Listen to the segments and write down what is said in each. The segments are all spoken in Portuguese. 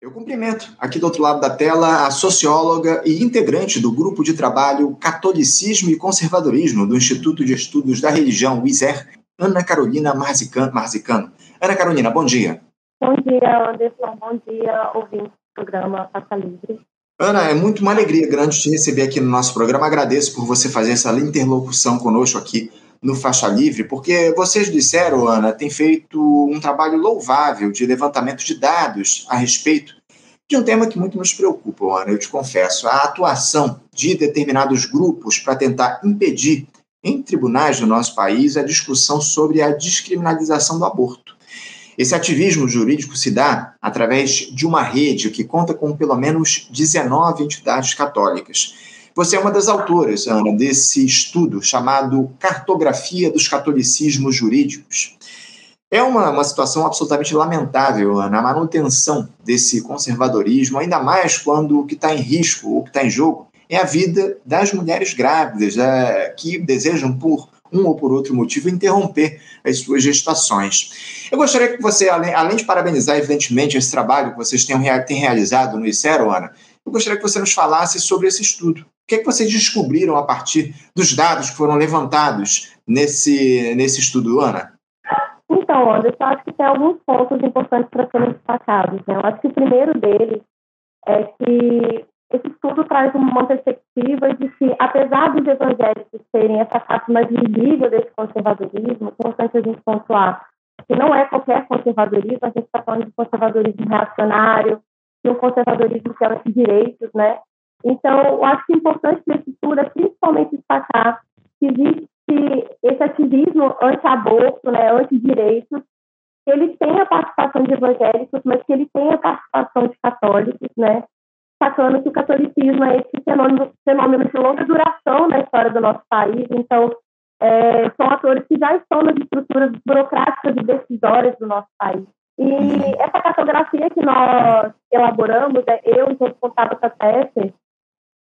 Eu cumprimento aqui do outro lado da tela a socióloga e integrante do grupo de trabalho Catolicismo e Conservadorismo do Instituto de Estudos da Religião, ISER, Ana Carolina Marzicano. Ana Carolina, bom dia. Bom dia, Anderson. Bom dia, ouvinte do programa Faça Livre. Ana, é muito uma alegria grande te receber aqui no nosso programa. Agradeço por você fazer essa interlocução conosco aqui no Faixa Livre, porque vocês disseram, Ana, tem feito um trabalho louvável de levantamento de dados a respeito de um tema que muito nos preocupa, Ana, eu te confesso, a atuação de determinados grupos para tentar impedir em tribunais do nosso país a discussão sobre a descriminalização do aborto. Esse ativismo jurídico se dá através de uma rede que conta com pelo menos 19 entidades católicas. Você é uma das autoras, Ana, desse estudo chamado Cartografia dos Catolicismos Jurídicos. É uma, uma situação absolutamente lamentável, Ana, a manutenção desse conservadorismo, ainda mais quando o que está em risco, o que está em jogo, é a vida das mulheres grávidas, é, que desejam, por um ou por outro motivo, interromper as suas gestações. Eu gostaria que você, além, além de parabenizar, evidentemente, esse trabalho que vocês têm, têm realizado no ICERO, Ana, eu gostaria que você nos falasse sobre esse estudo. O que é que vocês descobriram a partir dos dados que foram levantados nesse, nesse estudo, Ana? Então, Anderson, eu acho que tem alguns pontos importantes para serem destacados. Né? Eu acho que o primeiro deles é que esse estudo traz uma perspectiva de que, apesar dos evangélicos serem essa parte mais visível desse conservadorismo, é importante a gente pontuar que não é qualquer conservadorismo, a gente está falando de conservadorismo reacionário, de um conservadorismo que é anti-direitos, né? Então, eu acho que é importante nesse estudo é principalmente destacar que existe esse ativismo anti-aborto, né, anti-direitos, ele tem a participação de evangélicos, mas que ele tem a participação de católicos, né, sacando que o catolicismo é esse fenômeno, fenômeno de longa duração na história do nosso país, então é, são atores que já estão nas estruturas burocráticas e decisórias do nosso país. E essa cartografia que nós elaboramos, é, eu com o Tabata Tesser,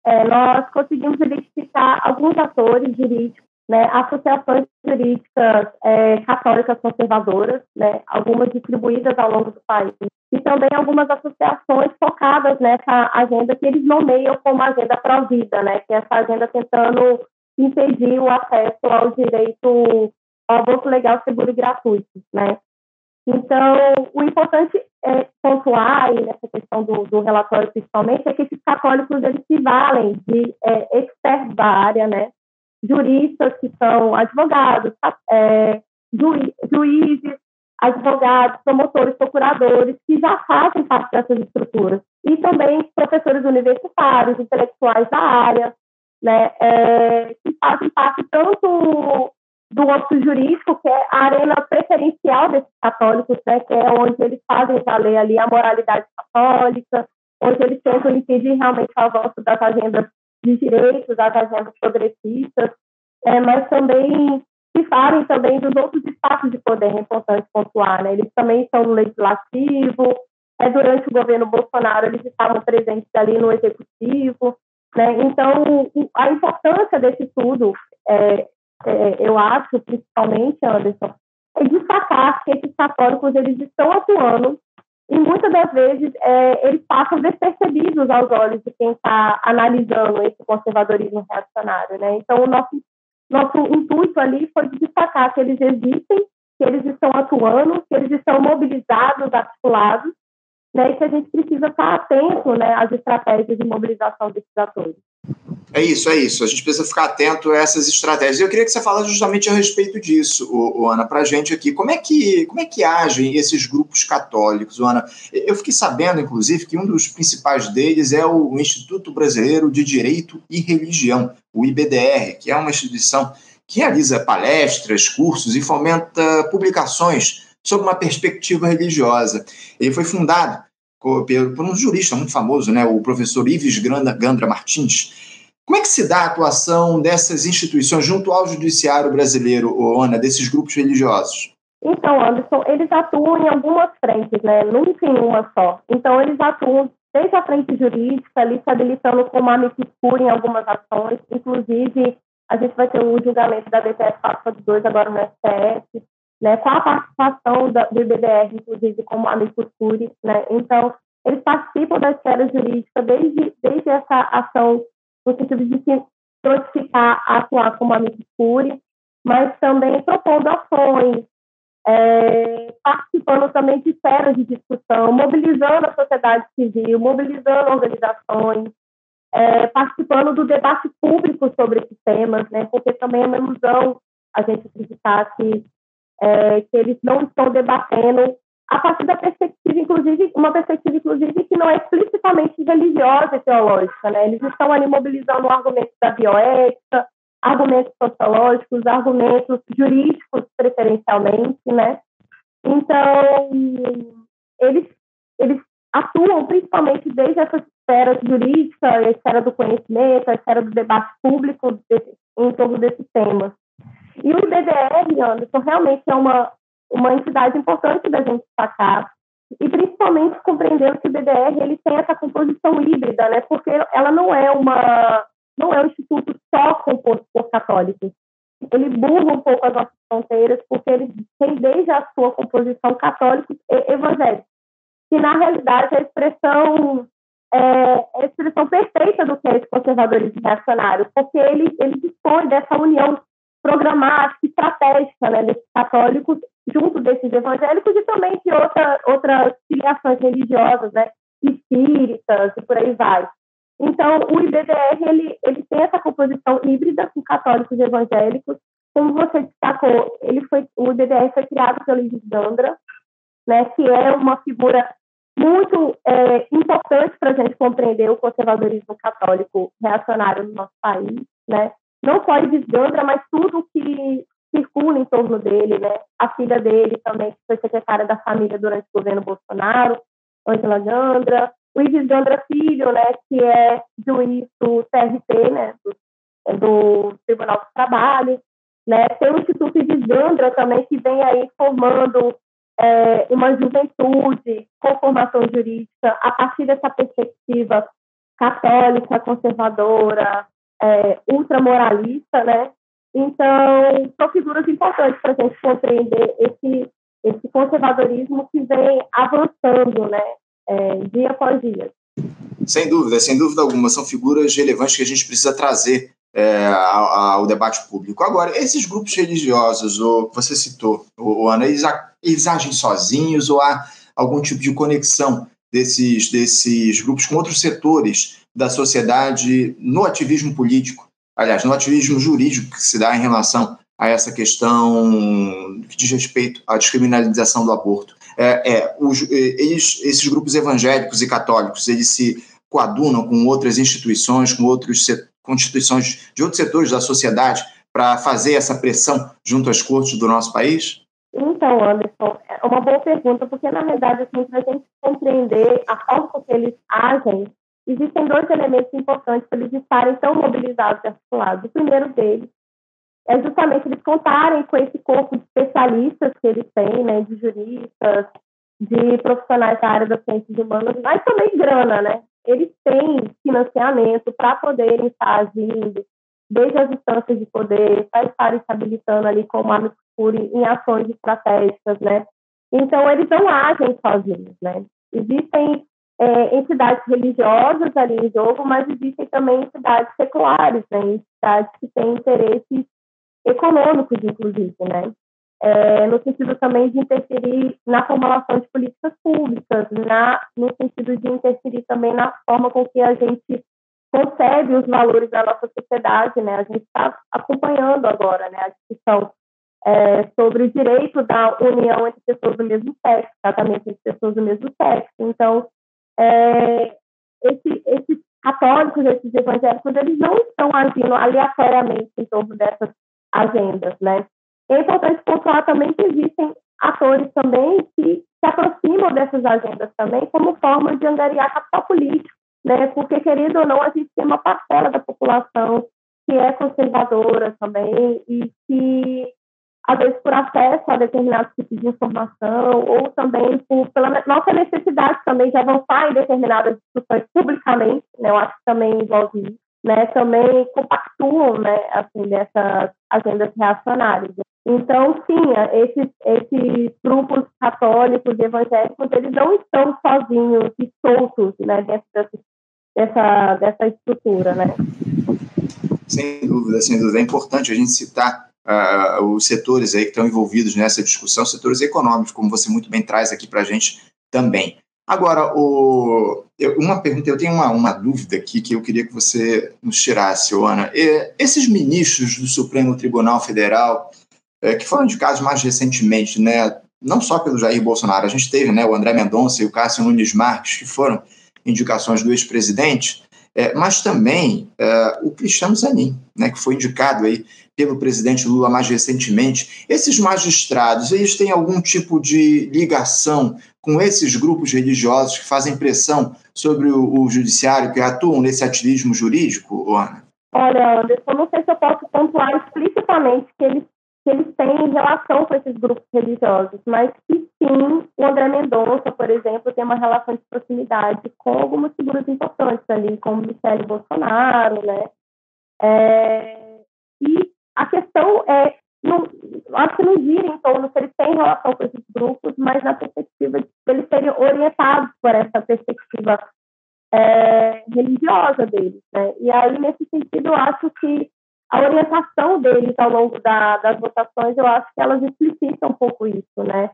é, nós conseguimos identificar alguns atores jurídicos, né, associações jurídicas é, católicas conservadoras, né, algumas distribuídas ao longo do país, e também algumas associações focadas nessa agenda que eles nomeiam como agenda pró-vida, né, que é essa agenda tentando impedir o acesso ao direito ao aborto legal, seguro e gratuito, né. Então, o importante é pontuar aí nessa questão do, do relatório principalmente é que esses católicos eles se valem de é, expertos da área, né, juristas que são advogados, é, juízes, advogados, promotores, procuradores, que já fazem parte dessas estruturas. E também professores universitários, intelectuais da área, né, é, que fazem parte tanto do âmbito jurídico, que é a arena preferencial desses católicos, né, que é onde eles fazem valer ali a moralidade católica, onde eles tentam impedir realmente o avanço das agendas de direitos, das agendas progressistas, é, mas também se falem também dos outros espaços de poder, é importante pontuar, né? Eles também estão no legislativo, é, durante o governo Bolsonaro eles estavam presentes ali no executivo, né? Então, a importância desse estudo, é, é, eu acho, principalmente, Anderson, é destacar que esses católicos eles estão atuando e muitas das vezes é, eles passam despercebidos aos olhos de quem está analisando esse conservadorismo reacionário, né? Então, o nosso, nosso intuito ali foi destacar que eles existem, que eles estão atuando, que eles estão mobilizados, articulados, né? E que a gente precisa estar atento, né, às estratégias de mobilização desses atores. É isso, é isso. A gente precisa ficar atento a essas estratégias. Eu queria que você falasse justamente a respeito disso, o, o Ana, para a gente aqui. Como é, que, como é que agem esses grupos católicos, Ana? Eu fiquei sabendo, inclusive, que um dos principais deles é o Instituto Brasileiro de Direito e Religião, o IBDR, que é uma instituição que realiza palestras, cursos e fomenta publicações sob uma perspectiva religiosa. Ele foi fundado por um jurista muito famoso, né, o professor Ives Gandra Martins, como é que se dá a atuação dessas instituições junto ao judiciário brasileiro, Ana, desses grupos religiosos? Então, Anderson, eles atuam em algumas frentes, né? Nunca em uma só. Então, eles atuam desde a frente jurídica, ali se habilitando como amicus em algumas ações, inclusive a gente vai ter o julgamento da DPF 442 agora no STF, né, com a participação da, do IBDR, inclusive, como amicus curiae, né? Então, eles participam da esfera jurídica desde, desde essa ação no sentido de se notificar, atuar como amicus curiae, mas também propondo ações, é, participando também de esferas de discussão, mobilizando a sociedade civil, mobilizando organizações, é, participando do debate público sobre esses temas, né, porque também é uma ilusão a gente acreditar que, é, que eles não estão debatendo a partir da perspectiva, inclusive, uma perspectiva, inclusive, que não é explicitamente religiosa e teológica, né? Eles estão ali mobilizando argumentos da bioética, argumentos sociológicos, argumentos jurídicos, preferencialmente, né? Então, eles, eles atuam principalmente desde essa esfera jurídica, a esfera do conhecimento, a esfera do debate público desse, em torno desses temas. E o IBDR, Anderson, realmente é uma, uma entidade importante da gente destacar, e principalmente compreendendo que o BDR ele tem essa composição híbrida, né? Porque ela não é uma não é um instituto só composto por católicos. Ele burla um pouco as nossas fronteiras, porque ele tem desde a sua composição católicos e evangélicos, que na realidade é a expressão é, a expressão perfeita do que é esse conservadorismo reacionário, porque ele ele dispõe dessa união programática, estratégica, né, desses católicos junto desses evangélicos e também de outra, outras filiações religiosas, né, espíritas e por aí vai. Então, o IBDR, ele, ele tem essa composição híbrida com católicos e evangélicos. Como você destacou, ele foi, o IBDR foi criado pelo Ives Gandra, né, que é uma figura muito é, importante para a gente compreender o conservadorismo católico reacionário no nosso país, né? Não só Ives Gandra, mas tudo que circula em torno dele, né? A filha dele também, que foi secretária da família durante o governo Bolsonaro, Angela Gandra, o Ives Gandra Filho, né, que é juiz do TRT, né, do, é do Tribunal do Trabalho, né, tem o Instituto Ives Gandra também, que vem aí formando é, uma juventude com formação jurídica. A partir dessa perspectiva católica, conservadora, é, ultramoralista, né, então, são figuras importantes para a gente compreender esse, esse conservadorismo que vem avançando, né, é, dia após dia. Sem dúvida, sem dúvida alguma, são figuras relevantes que a gente precisa trazer é, ao, ao, debate público. Agora, esses grupos religiosos, o, você citou, o, Ana, eles, eles agem sozinhos ou há algum tipo de conexão desses, desses grupos com outros setores da sociedade no ativismo político? Aliás, no ativismo jurídico que se dá em relação a essa questão que diz respeito à descriminalização do aborto. É, é os, eles, esses grupos evangélicos e católicos, eles se coadunam com outras instituições, com outras constituições de outros setores da sociedade para fazer essa pressão junto às cortes do nosso país? Então, Anderson, é uma boa pergunta, porque na verdade, assim, para a gente compreender a forma como eles agem, existem dois elementos importantes para eles estarem tão mobilizados e articulados. O primeiro deles é justamente eles contarem com esse corpo de especialistas que eles têm, né, de juristas, de profissionais da área das ciências humanas, mas também grana, né? Eles têm financiamento para poderem estar agindo, desde as instâncias de poder, para estarem se habilitando ali como a em ações estratégicas, né? Então, eles não agem sozinhos, né? Existem é, entidades religiosas ali em jogo, mas existem também entidades seculares, né, entidades que têm interesses econômicos, inclusive, né, é, no sentido também de interferir na formulação de políticas públicas, na, no sentido de interferir também na forma com que a gente concebe os valores da nossa sociedade, né, a gente está acompanhando agora, né, a discussão é, sobre o direito da união entre pessoas do mesmo sexo, tratamento entre pessoas do mesmo sexo, então é, esse, esses católicos, esses evangélicos, eles não estão agindo aleatoriamente em torno dessas agendas, né? É importante pontuar também que existem atores também que se aproximam dessas agendas também como forma de angariar capital político, né? Porque, querido ou não, a gente tem uma parcela da população que é conservadora também e que às vezes por acesso a determinados tipos de informação, ou também por, pela nossa necessidade também de avançar em determinadas discussões publicamente, né, eu acho que também envolve né, também compactuam, né, assim, dessas agendas reacionárias. Então, sim, esses, esses grupos católicos e evangélicos, eles não estão sozinhos e soltos né, dentro dessa, dessa estrutura, né? Sem dúvida, sem dúvida. É importante a gente citar uh, os setores aí que estão envolvidos nessa discussão, setores econômicos, como você muito bem traz aqui para a gente também. Agora, o, eu, uma pergunta, eu tenho uma, uma dúvida aqui que eu queria que você nos tirasse, Ana. E, esses ministros do Supremo Tribunal Federal, é, que foram indicados mais recentemente, né, não só pelo Jair Bolsonaro, a gente teve né, o André Mendonça e o Cássio Nunes Marques, que foram indicações do ex-presidente, é, mas também é, o Cristiano Zanin, né, que foi indicado aí pelo presidente Lula mais recentemente. Esses magistrados, eles têm algum tipo de ligação com esses grupos religiosos que fazem pressão sobre o, o judiciário, que atuam nesse ativismo jurídico, Ana? Olha, Anderson, não sei se eu posso pontuar explicitamente que eles que eles têm relação com esses grupos religiosos, mas que sim, o André Mendonça, por exemplo, tem uma relação de proximidade com algumas figuras importantes ali, como Michele Bolsonaro, né? É, e a questão é, não, acho que não gira em torno se eles têm relação com esses grupos, mas na perspectiva de eles serem orientados por essa perspectiva é, religiosa deles, né? E aí, nesse sentido, eu acho que a orientação deles ao longo da, das votações, eu acho que elas explicitam um pouco isso, né?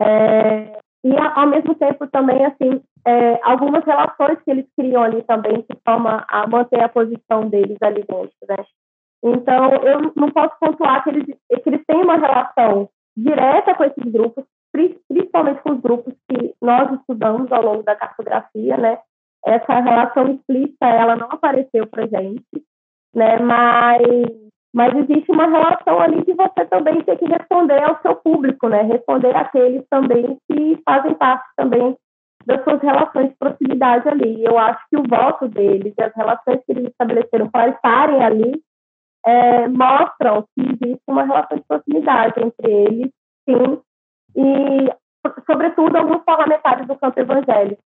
É, e, ao mesmo tempo, também, assim, é, algumas relações que eles criam ali também, que forma a manter a posição deles ali dentro, né? Então, eu não posso pontuar que eles, que eles têm uma relação direta com esses grupos, principalmente com os grupos que nós estudamos ao longo da cartografia, né? Essa relação explícita, ela não apareceu para gente, né? Mas, mas existe uma relação ali que você também tem que responder ao seu público, né? Responder àqueles também que fazem parte também das suas relações de proximidade ali. Eu acho que o voto deles e as relações que eles estabeleceram para estarem ali é, mostram que existe uma relação de proximidade entre eles, sim, e, sobretudo, alguns parlamentares do campo evangélico.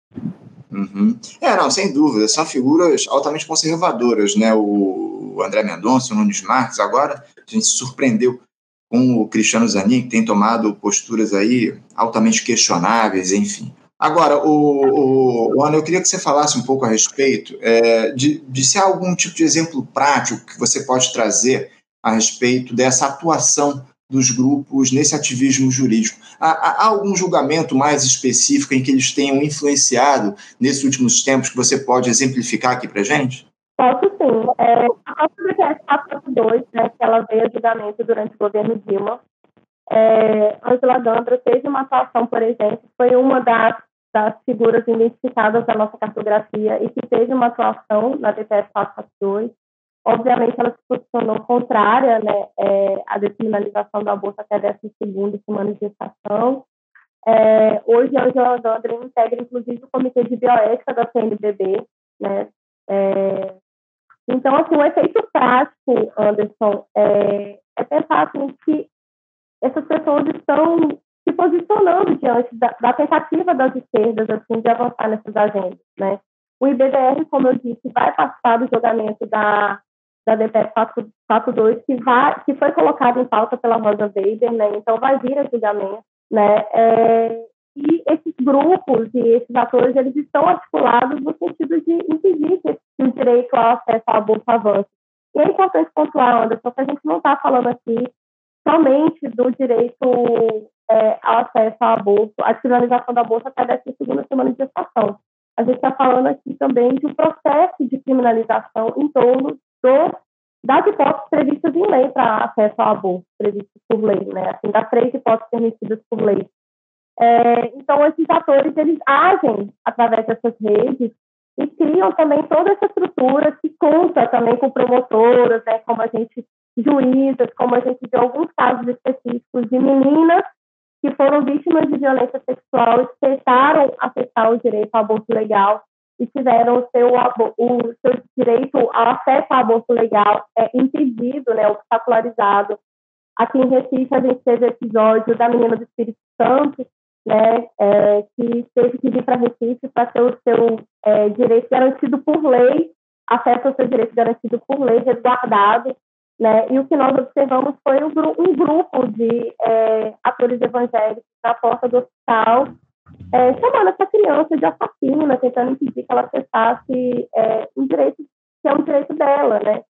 Uhum. É, não, sem dúvida, são figuras altamente conservadoras, né? O André Mendonça, o Nunes Marques, agora a gente se surpreendeu com o Cristiano Zanin, que tem tomado posturas aí altamente questionáveis, enfim. Agora, o, o, Ana, eu queria que você falasse um pouco a respeito é, de, de se há algum tipo de exemplo prático que você pode trazer a respeito dessa atuação dos grupos nesse ativismo jurídico. Há, há, algum julgamento mais específico em que eles tenham influenciado nesses últimos tempos que você pode exemplificar aqui para gente? Posso sim. É, a PGS 442, né, que ela veio a julgamento durante o governo Dilma, é, Angela Gandra teve uma atuação, por exemplo, foi uma das, das figuras identificadas da nossa cartografia e que teve uma atuação na DPF 442 Obviamente, ela se posicionou contrária né, é, à descriminalização do aborto até a 12 semana de gestação. É, hoje, a Angela Dandre integra, inclusive, o Comitê de Bioética da CNBB. Né? É, então, assim, o efeito prático, Anderson, é, é pensar assim, que essas pessoas estão se posicionando diante da, da, tentativa das esquerdas assim, de avançar nessas agendas. Né? O IBDR, como eu disse, vai participar do julgamento da da DPF 42, que, vai, que foi colocado em pauta pela Rosa Weber, né? então vai vir a julgamento. Né? É, e esses grupos e esses atores, eles estão articulados no sentido de impedir que o direito ao acesso ao aborto avance. E é importante pontuar, Anderson, que a gente não está falando aqui somente do direito é, ao acesso ao aborto, a criminalização do aborto até a segunda semana de gestação. A gente está falando aqui também de um processo de criminalização em torno do, das hipóteses previstas em lei para acesso ao aborto, previstas por lei, né? Assim, das três hipóteses permitidas por lei. É, então, esses atores, eles agem através dessas redes e criam também toda essa estrutura que conta também com promotoras, né, como a gente, juízas, como a gente vê alguns casos específicos de meninas que foram vítimas de violência sexual e tentaram acessar o direito ao aborto legal e tiveram o seu, o seu direito ao acesso ao aborto legal é, impedido, né, obstacularizado. Aqui em Recife, a gente teve episódio da menina do Espírito Santo, né, é, que teve que vir para Recife para ter o seu é, direito garantido por lei, acesso ao seu direito garantido por lei, resguardado. Né? E o que nós observamos foi um, um grupo de é, atores evangélicos na porta do hospital, é, chamando essa criança de assassina, tentando impedir que ela acessasse é, um direito que é um direito dela, né?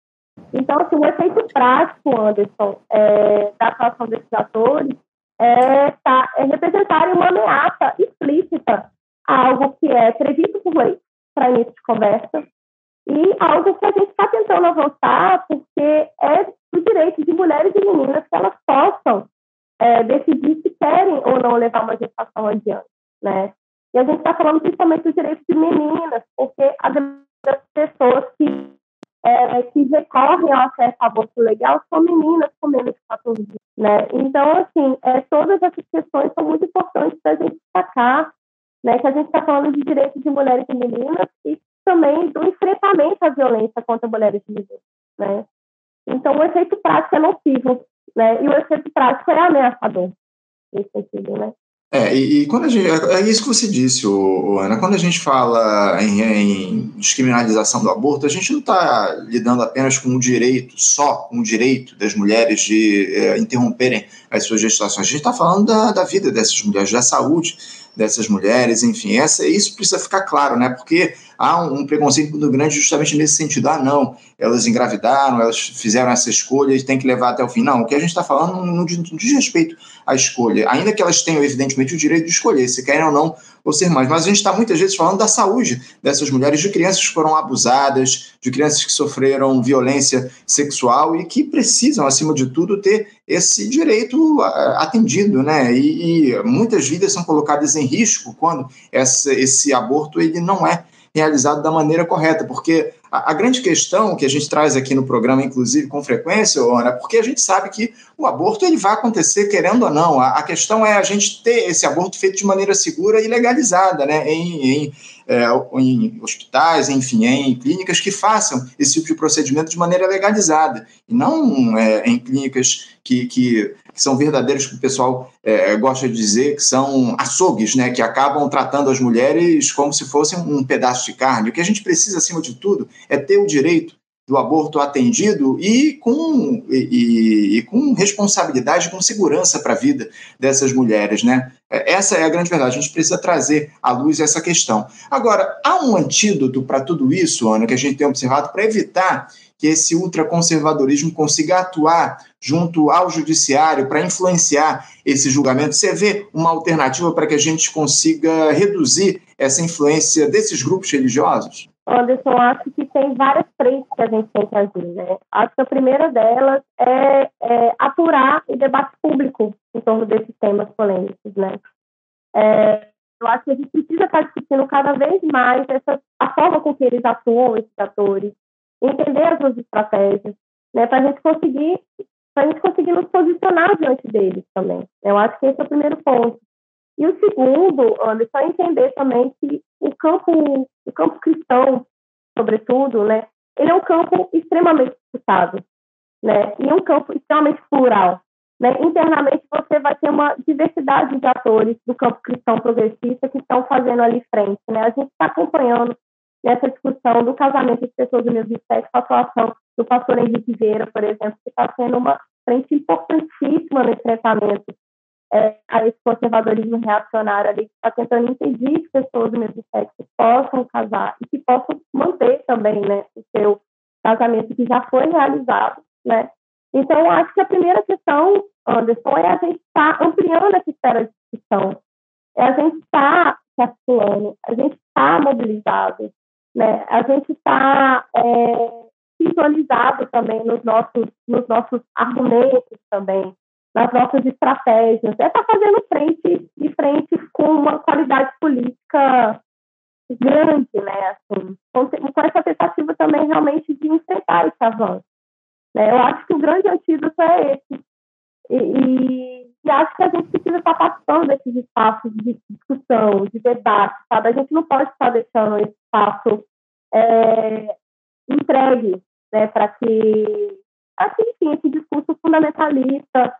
Então, assim, o efeito prático, Anderson, é, da atuação desses atores é, tá, é representar uma ameaça explícita a algo que é previsto por lei para início de conversa e algo que a gente está tentando avançar porque é o direito de mulheres e meninas que elas possam é, decidir se querem ou não levar uma gestação adiante, né? E a gente está falando principalmente dos direitos de meninas, porque as pessoas que é, que recorrem ao acesso ao aborto legal são meninas com menos de 14 anos, né? Então, assim, é, todas essas questões são muito importantes para a gente destacar, né? Que a gente está falando de direitos de mulheres e meninas e também do enfrentamento à violência contra mulheres e meninas, né? Então, o efeito prático é nocivo, né? E o efeito prático é ameaçador, nesse sentido, né? É, e, e, quando a gente, é, é isso que você disse, o, Ana, quando a gente fala em, em descriminalização do aborto, a gente não está lidando apenas com o direito, só com o direito das mulheres de é, interromperem as suas gestações, a gente está falando da, da vida dessas mulheres, da saúde dessas mulheres, enfim, essa, isso precisa ficar claro, né, porque há um, preconceito muito grande justamente nesse sentido. Ah, não, elas engravidaram, elas fizeram essa escolha e tem que levar até o fim. Não, o que a gente está falando não, diz, não diz respeito à escolha, ainda que elas tenham, evidentemente, o direito de escolher se querem ou não ou ser mães. Mas a gente está muitas vezes falando da saúde dessas mulheres, de crianças que foram abusadas, de crianças que sofreram violência sexual e que precisam, acima de tudo, ter esse direito atendido, né? E, e muitas vidas são colocadas em risco quando essa, esse aborto ele não é realizado da maneira correta, porque a, a, grande questão que a gente traz aqui no programa, inclusive com frequência, Ana, é porque a gente sabe que o aborto ele vai acontecer querendo ou não. A, a questão é a gente ter esse aborto feito de maneira segura e legalizada, né, em, em, é, em hospitais, enfim, em clínicas que façam esse tipo de procedimento de maneira legalizada, e não é, em clínicas que, que que são verdadeiros, que o pessoal é, gosta de dizer, que são açougues, né, que acabam tratando as mulheres como se fossem um pedaço de carne. O que a gente precisa, acima de tudo, é ter o direito do aborto atendido e com, e, e com responsabilidade, com segurança para a vida dessas mulheres, né? É, essa é a grande verdade. A gente precisa trazer à luz essa questão. Agora, há um antídoto para tudo isso, Ana, que a gente tem observado para evitar que esse ultraconservadorismo consiga atuar junto ao judiciário para influenciar esse julgamento? Você vê uma alternativa para que a gente consiga reduzir essa influência desses grupos religiosos? Anderson, acho que tem várias frentes que a gente tem que agir. Né? Acho que a primeira delas é, é apurar o debate público em torno desses temas polêmicos. Né? É, eu acho que a gente precisa estar discutindo cada vez mais essa, a forma com que eles atuam, esses atores, entender as suas estratégias, né, para a gente conseguir para a gente conseguir nos posicionar diante deles também. Eu acho que esse é o primeiro ponto. E o segundo, Anderson, é entender também que o campo, o campo cristão, sobretudo, né, ele é um campo extremamente disputado, né, e um campo extremamente plural. Né. Internamente, você vai ter uma diversidade de atores do campo cristão progressista que estão fazendo ali frente. Né. A gente está acompanhando nessa discussão do casamento de pessoas do mesmo sexo, a atuação do pastor Henrique Vieira, por exemplo, que está sendo uma frente importantíssima no enfrentamento é, a esse conservadorismo reacionário ali, que está tentando impedir que pessoas do mesmo sexo possam casar e que possam manter também né, o seu casamento que já foi realizado. Né? Então, acho que a primeira questão, Anderson, é a gente estar tá ampliando essa esfera de discussão. É a gente estar tá se a gente está mobilizado, né? A gente está é, visualizado também nos nossos, nos nossos argumentos também, nas nossas estratégias. É estar tá fazendo frente de frente com uma qualidade política grande, né? Assim, com, com essa tentativa também realmente de enfrentar esse avanço. Né? Eu acho que o grande antídoto é esse. E, e, e, acho que a gente precisa estar participando desses espaços de discussão, de debate, sabe? A gente não pode estar deixando esse espaço é, entregue né, para que, assim, enfim, esse discurso fundamentalista,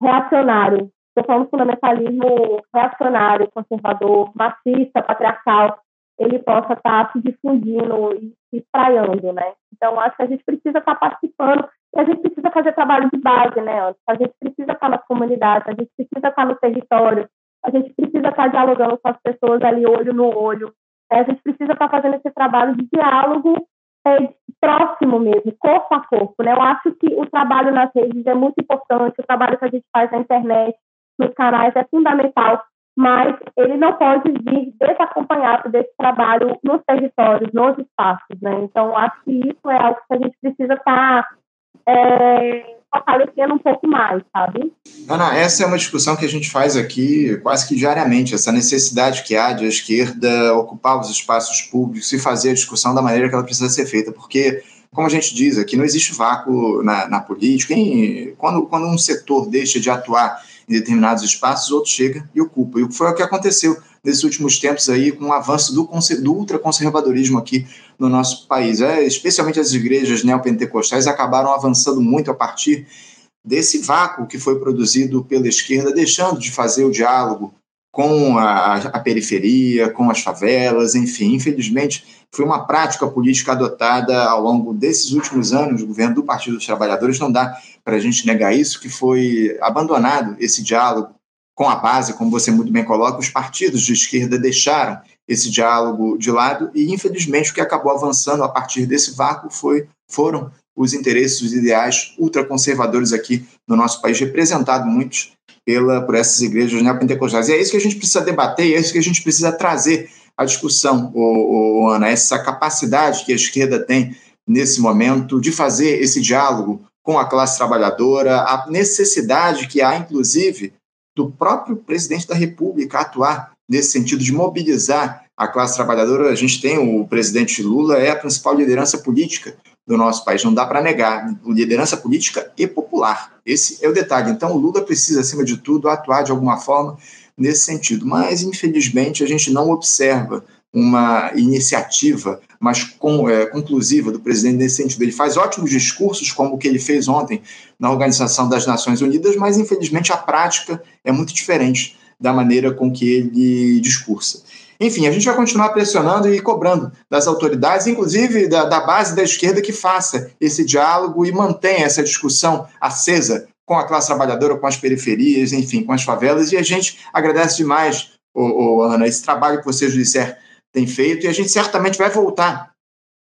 reacionário, estou falando fundamentalismo reacionário, conservador, machista, patriarcal, ele possa estar se difundindo e se espraiando, né? Então, acho que a gente precisa estar participando E a gente precisa fazer trabalho de base, né, A gente precisa estar nas comunidades, a gente precisa estar no território, a gente precisa estar dialogando com as pessoas ali olho no olho. Né? A gente precisa estar fazendo esse trabalho de diálogo é, próximo mesmo, corpo a corpo. Né? Eu acho que o trabalho nas redes é muito importante, o trabalho que a gente faz na internet, nos canais, é fundamental, mas ele não pode vir desacompanhado desse trabalho nos territórios, nos espaços. Né? Então, acho que isso é algo que a gente precisa estar é, fortalecendo um pouco mais, sabe? Ana, essa é uma discussão que a gente faz aqui quase que diariamente, essa necessidade que há de a esquerda ocupar os espaços públicos e fazer a discussão da maneira que ela precisa ser feita, porque, como a gente diz aqui, não existe vácuo na, na política. Em, quando, quando um setor deixa de atuar em determinados espaços, outro chega e ocupa. E foi o que aconteceu nesses últimos tempos aí com o avanço do, do ultraconservadorismo aqui no nosso país. É, especialmente as igrejas neopentecostais acabaram avançando muito a partir desse vácuo que foi produzido pela esquerda, deixando de fazer o diálogo com a, a, periferia, com as favelas, enfim. Infelizmente, foi uma prática política adotada ao longo desses últimos anos do governo do Partido dos Trabalhadores. Não dá para a gente negar isso, que foi abandonado esse diálogo com a base, como você muito bem coloca, os partidos de esquerda deixaram esse diálogo de lado e, infelizmente, o que acabou avançando a partir desse vácuo foi, foram os interesses, os ideais ultraconservadores aqui no nosso país, representados muitos pela, por essas igrejas neopentecostais. E é isso que a gente precisa debater, e é isso que a gente precisa trazer à discussão, o, o, Ana, essa capacidade que a esquerda tem nesse momento de fazer esse diálogo com a classe trabalhadora, a necessidade que há, inclusive, do próprio presidente da República atuar nesse sentido de mobilizar a classe trabalhadora. A gente tem o presidente Lula, é a principal liderança política do nosso país, não dá para negar, liderança política e popular. Esse é o detalhe. Então, o Lula precisa, acima de tudo, atuar de alguma forma nesse sentido. Mas, infelizmente, a gente não observa uma iniciativa mais com, é, conclusiva do presidente nesse sentido. Ele faz ótimos discursos, como o que ele fez ontem na Organização das Nações Unidas, mas infelizmente a prática é muito diferente da maneira com que ele discursa. Enfim, a gente vai continuar pressionando e cobrando das autoridades, inclusive da, da base da esquerda, que faça esse diálogo e mantenha essa discussão acesa com a classe trabalhadora, com as periferias, enfim, com as favelas. E a gente agradece demais, ô, ô, Ana, esse trabalho que vocês disseram tem feito, e a gente certamente vai voltar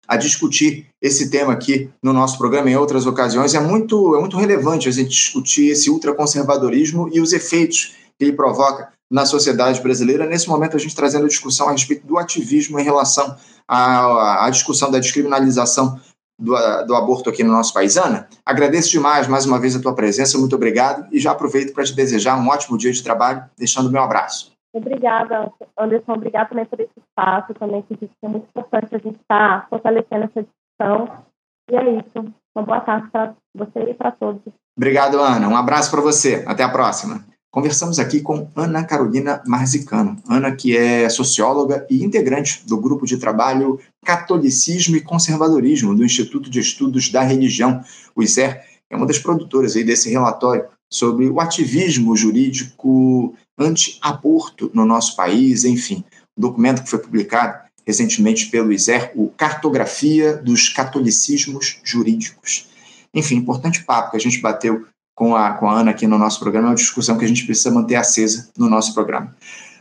a discutir esse tema aqui no nosso programa em outras ocasiões. É muito, é muito relevante a gente discutir esse ultraconservadorismo e os efeitos que ele provoca na sociedade brasileira. Nesse momento, a gente trazendo a discussão a respeito do ativismo em relação à, à discussão da descriminalização do, do, aborto aqui no nosso país. Ana, agradeço demais mais uma vez a tua presença, muito obrigado, e já aproveito para te desejar um ótimo dia de trabalho, deixando meu abraço. Obrigada, Anderson. Obrigada também por esse espaço. Também que é muito importante a gente estar tá fortalecendo essa discussão. E é isso. Uma boa tarde para você e para todos. Obrigado, Ana. Um abraço para você. Até a próxima. Conversamos aqui com Ana Carolina Marzicano. Ana, que é socióloga e integrante do grupo de trabalho Catolicismo e Conservadorismo do Instituto de Estudos da Religião, o ICER, é uma das produtoras aí desse relatório sobre o ativismo jurídico anti-aborto no nosso país, enfim, um documento que foi publicado recentemente pelo ISER, o Cartografia dos Catolicismos Jurídicos. Enfim, importante papo que a gente bateu com a, com a Ana aqui no nosso programa, é uma discussão que a gente precisa manter acesa no nosso programa.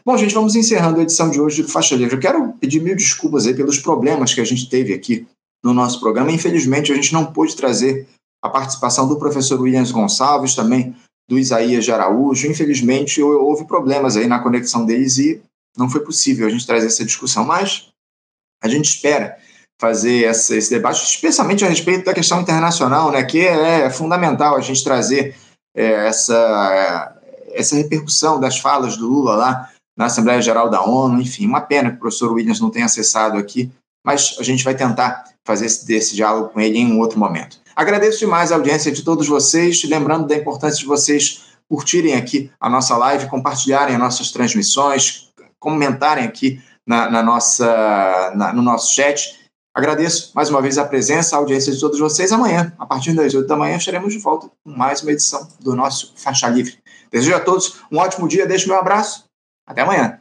Bom, gente, vamos encerrando a edição de hoje do Faixa Livre. Eu quero pedir mil desculpas aí pelos problemas que a gente teve aqui no nosso programa. Infelizmente, a gente não pôde trazer a participação do professor Williams Gonçalves, também do Isaías de Araújo. Infelizmente, houve problemas aí na conexão deles e não foi possível a gente trazer essa discussão, mas a gente espera fazer essa, esse debate, especialmente a respeito da questão internacional, né, que é, é fundamental a gente trazer é, essa, essa repercussão das falas do Lula lá na Assembleia Geral da ONU, enfim, uma pena que o professor Williams não tenha acessado aqui, mas a gente vai tentar fazer esse, esse diálogo com ele em um outro momento. Agradeço demais a audiência de todos vocês, lembrando da importância de vocês curtirem aqui a nossa live, compartilharem as nossas transmissões, comentarem aqui na, na nossa, na, no nosso chat. Agradeço mais uma vez a presença, a audiência de todos vocês. Amanhã, a partir das 8 da manhã, estaremos de volta com mais uma edição do nosso Faixa Livre. Desejo a todos um ótimo dia, deixo meu abraço. Até amanhã.